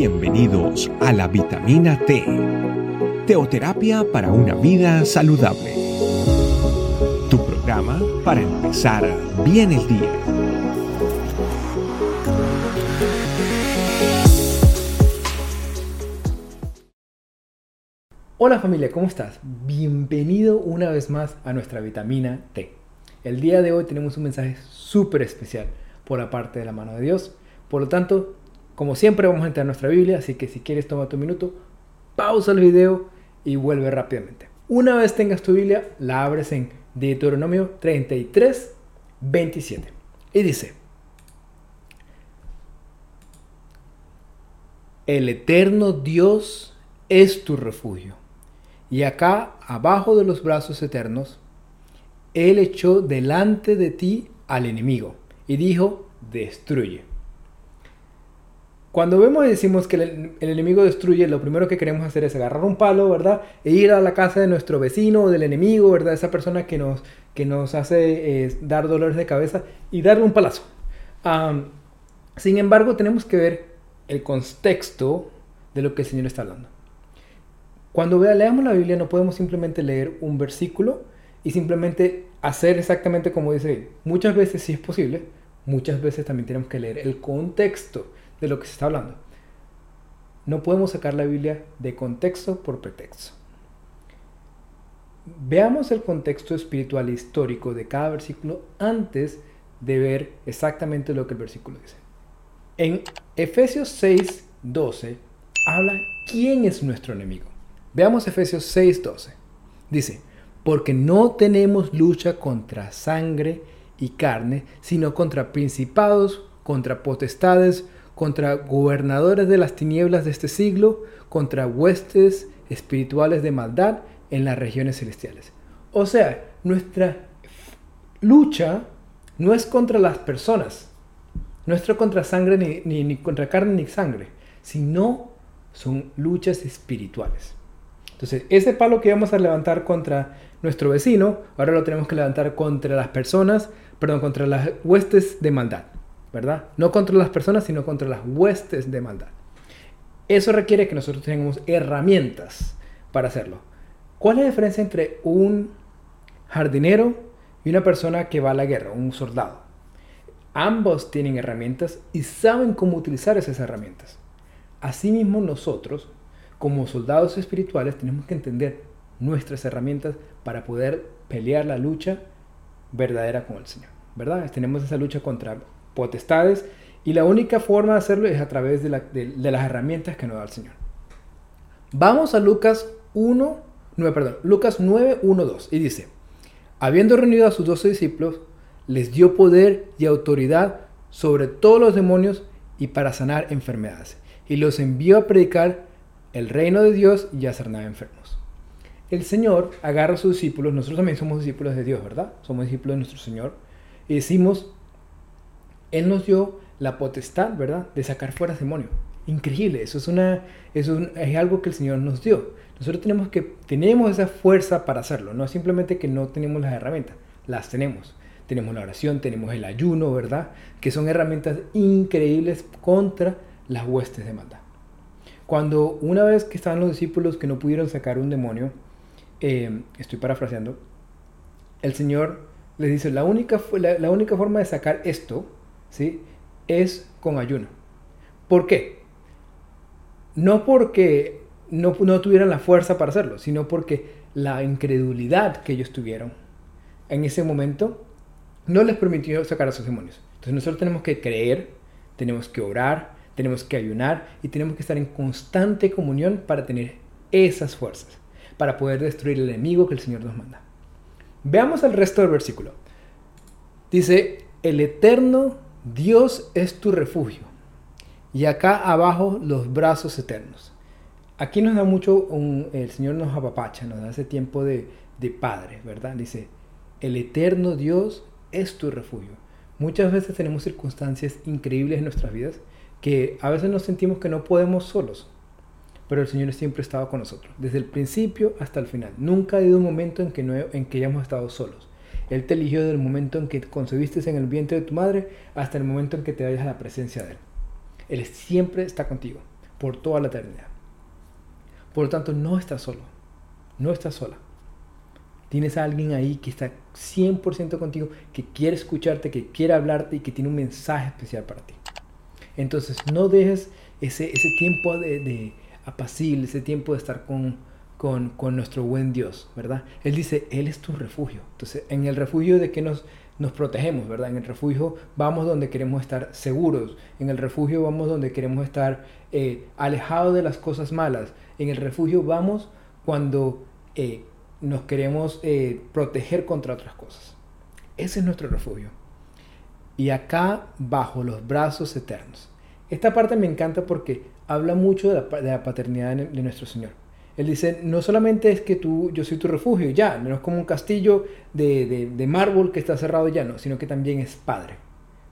Bienvenidos a la vitamina T, teoterapia para una vida saludable. Tu programa para empezar bien el día. Hola familia, ¿cómo estás? Bienvenido una vez más a nuestra vitamina T. El día de hoy tenemos un mensaje súper especial por la parte de la mano de Dios. Por lo tanto, como siempre vamos a entrar a nuestra Biblia, así que si quieres toma tu minuto, pausa el video y vuelve rápidamente. Una vez tengas tu Biblia, la abres en Deuteronomio 33, 27. Y dice, el eterno Dios es tu refugio. Y acá, abajo de los brazos eternos, Él echó delante de ti al enemigo y dijo, destruye. Cuando vemos y decimos que el, enemigo destruye, lo primero que queremos hacer es agarrar un palo, ¿verdad? E ir a la casa de nuestro vecino o del enemigo, ¿verdad? Esa persona que nos, que nos hace eh, dar dolores de cabeza y darle un palazo. sin embargo, tenemos que ver el contexto de lo que el Señor está hablando. Cuando leamos la Biblia no podemos simplemente leer un versículo y simplemente hacer exactamente como dice Muchas veces sí es posible, muchas veces también tenemos que leer el contexto de lo que se está hablando. No podemos sacar la Biblia de contexto por pretexto. Veamos el contexto espiritual e histórico de cada versículo antes de ver exactamente lo que el versículo dice. En Efesios 6, 12 habla quién es nuestro enemigo. Veamos Efesios 6, 12. Dice, porque no tenemos lucha contra sangre y carne, sino contra principados, contra potestades, contra gobernadores de las tinieblas de este siglo, contra huestes espirituales de maldad en las regiones celestiales. O sea, nuestra lucha no es contra las personas, no es contra sangre ni, contra carne ni sangre, sino son luchas espirituales. Entonces, ese palo que vamos a levantar contra nuestro vecino, ahora lo tenemos que levantar contra las personas, perdón, contra las huestes de maldad. ¿Verdad? No contra las personas, sino contra las huestes de maldad. Eso requiere que nosotros tengamos herramientas para hacerlo. ¿Cuál es la diferencia entre un jardinero y una persona que va a la guerra, un soldado? Ambos tienen herramientas y saben cómo utilizar esas herramientas. Asimismo nosotros, como soldados espirituales, tenemos que entender nuestras herramientas para poder pelear la lucha verdadera con el Señor. ¿Verdad? Tenemos esa lucha contra potestades y la única forma de hacerlo es a través de, las herramientas que nos da el Señor. Vamos a Lucas 1, 9, perdón, Lucas 9, 1, 2 y dice, habiendo reunido a sus doce discípulos, les dio poder y autoridad sobre todos los demonios y para sanar enfermedades. Y los envió a predicar el reino de Dios y a sanar enfermos. El Señor agarra a sus discípulos, nosotros también somos discípulos de Dios, ¿verdad? Somos discípulos de nuestro Señor. Y decimos, él nos dio la potestad, ¿verdad?, de sacar fuera demonios. Increíble, eso es, una, eso es algo que el Señor nos dio. Nosotros tenemos, que, tenemos esa fuerza para hacerlo, no simplemente que no tenemos las herramientas, las tenemos. Tenemos la oración, tenemos el ayuno, ¿verdad? Que son herramientas increíbles contra las huestes de maldad. Cuando una vez que estaban los discípulos que no pudieron sacar un demonio, eh, estoy parafraseando, el Señor les dice, la única, la única forma de sacar esto ¿sí? es con ayuno. ¿Por qué? No porque no, no tuvieran la fuerza para hacerlo, sino porque la incredulidad que ellos tuvieron en ese momento no les permitió sacar a sus demonios. Entonces nosotros tenemos que creer, tenemos que orar, tenemos que ayunar y tenemos que estar en constante comunión para tener esas fuerzas, para poder destruir el enemigo que el Señor nos manda. Veamos el resto del versículo. Dice, el eterno Dios es tu refugio. Y acá abajo los brazos eternos. Aquí nos da mucho, el Señor nos apapacha, nos da ese tiempo de, de Padre, ¿verdad? Dice, el eterno Dios es tu refugio. Muchas veces tenemos circunstancias increíbles en nuestras vidas que a veces nos sentimos que no podemos solos, pero el Señor siempre ha estado con nosotros, desde el principio hasta el final. Nunca ha habido un momento en que, no, en que hayamos estado solos. Él te eligió desde el momento en que concebiste en el vientre de tu madre hasta el momento en que te vayas a la presencia de Él. Él siempre está contigo. por toda la eternidad. Por lo tanto, no estás solo, no estás sola. Tienes a alguien ahí que está 100% contigo, que quiere escucharte, que quiere hablarte y que tiene un mensaje especial para ti. Entonces, no dejes ese, ese tiempo de apacible, ese tiempo de estar con, con, nuestro buen Dios, ¿verdad? Él dice, Él es tu refugio. Entonces, en el refugio de que nos, protegemos, ¿verdad? En el refugio vamos donde queremos estar seguros. En el refugio vamos donde queremos estar eh, alejados de las cosas malas. En el refugio vamos cuando eh, nos queremos eh, proteger contra otras cosas. Ese es nuestro refugio. Y acá, bajo los brazos eternos. Esta parte me encanta porque habla mucho de la paternidad de nuestro Señor. Él dice, no solamente es que tú, yo soy tu refugio, ya, no es como un castillo de, de, de mármol que está cerrado ya, no, sino que también es padre,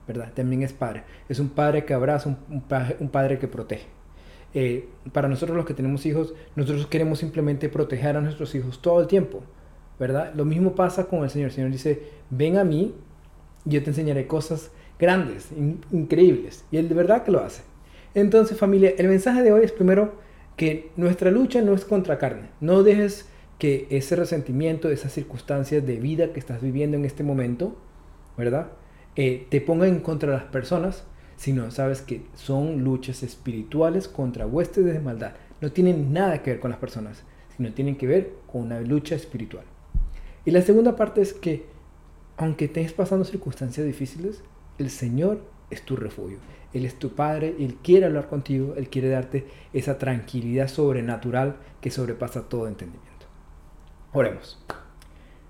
¿verdad? También es padre. Es un padre que abraza, un, padre que protege. Eh, para nosotros los que tenemos hijos, nosotros queremos simplemente proteger a nuestros hijos todo el tiempo, ¿verdad? Lo mismo pasa con el Señor. El Señor dice, ven a mí, yo te enseñaré cosas grandes, in, increíbles. Y Él de verdad que lo hace. Entonces familia, el mensaje de hoy es primero que nuestra lucha no es contra carne. No dejes que ese resentimiento, esas circunstancias de vida que estás viviendo en este momento, ¿verdad? Eh, te pongan en contra de las personas, sino sabes que son luchas espirituales contra huestes de maldad. No tienen nada que ver con las personas, sino tienen que ver con una lucha espiritual. Y la segunda parte es que, aunque estés pasando circunstancias difíciles, el Señor es tu refugio. Él es tu Padre, Él quiere hablar contigo, Él quiere darte esa tranquilidad sobrenatural que sobrepasa todo entendimiento. Oremos.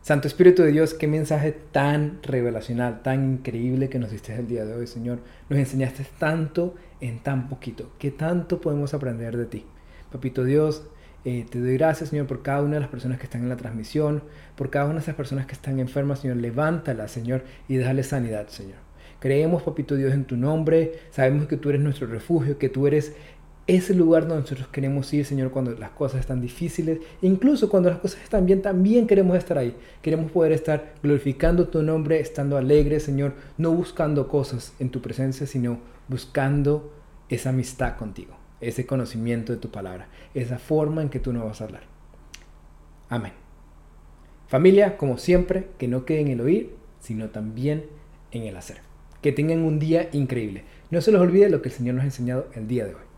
Santo Espíritu de Dios, qué mensaje tan revelacional, tan increíble que nos diste el día de hoy, Señor. Nos enseñaste tanto en tan poquito, que tanto podemos aprender de ti. Papito Dios, eh, te doy gracias, Señor, por cada una de las personas que están en la transmisión, por cada una de esas personas que están enfermas, Señor. Levántalas, Señor, y déjale sanidad, Señor. Creemos, papito Dios, en tu nombre. Sabemos que tú eres nuestro refugio, que tú eres ese lugar donde nosotros queremos ir, Señor, cuando las cosas están difíciles. Incluso cuando las cosas están bien, también queremos estar ahí. Queremos poder estar glorificando tu nombre, estando alegres, Señor, no buscando cosas en tu presencia, sino buscando esa amistad contigo, ese conocimiento de tu palabra, esa forma en que tú nos vas a hablar. Amén. Familia, como siempre, que no quede en el oír, sino también en el hacer. Que tengan un día increíble. No se les olvide lo que el Señor nos ha enseñado el día de hoy.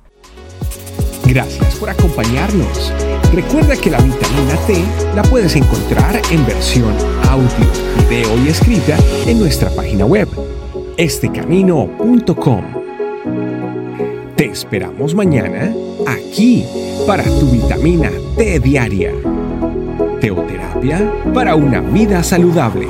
Gracias por acompañarnos. Recuerda que la vitamina T la puedes encontrar en versión audio, video y escrita en nuestra página web, estecamino.com. Te esperamos mañana aquí para tu vitamina T diaria. Teoterapia para una vida saludable.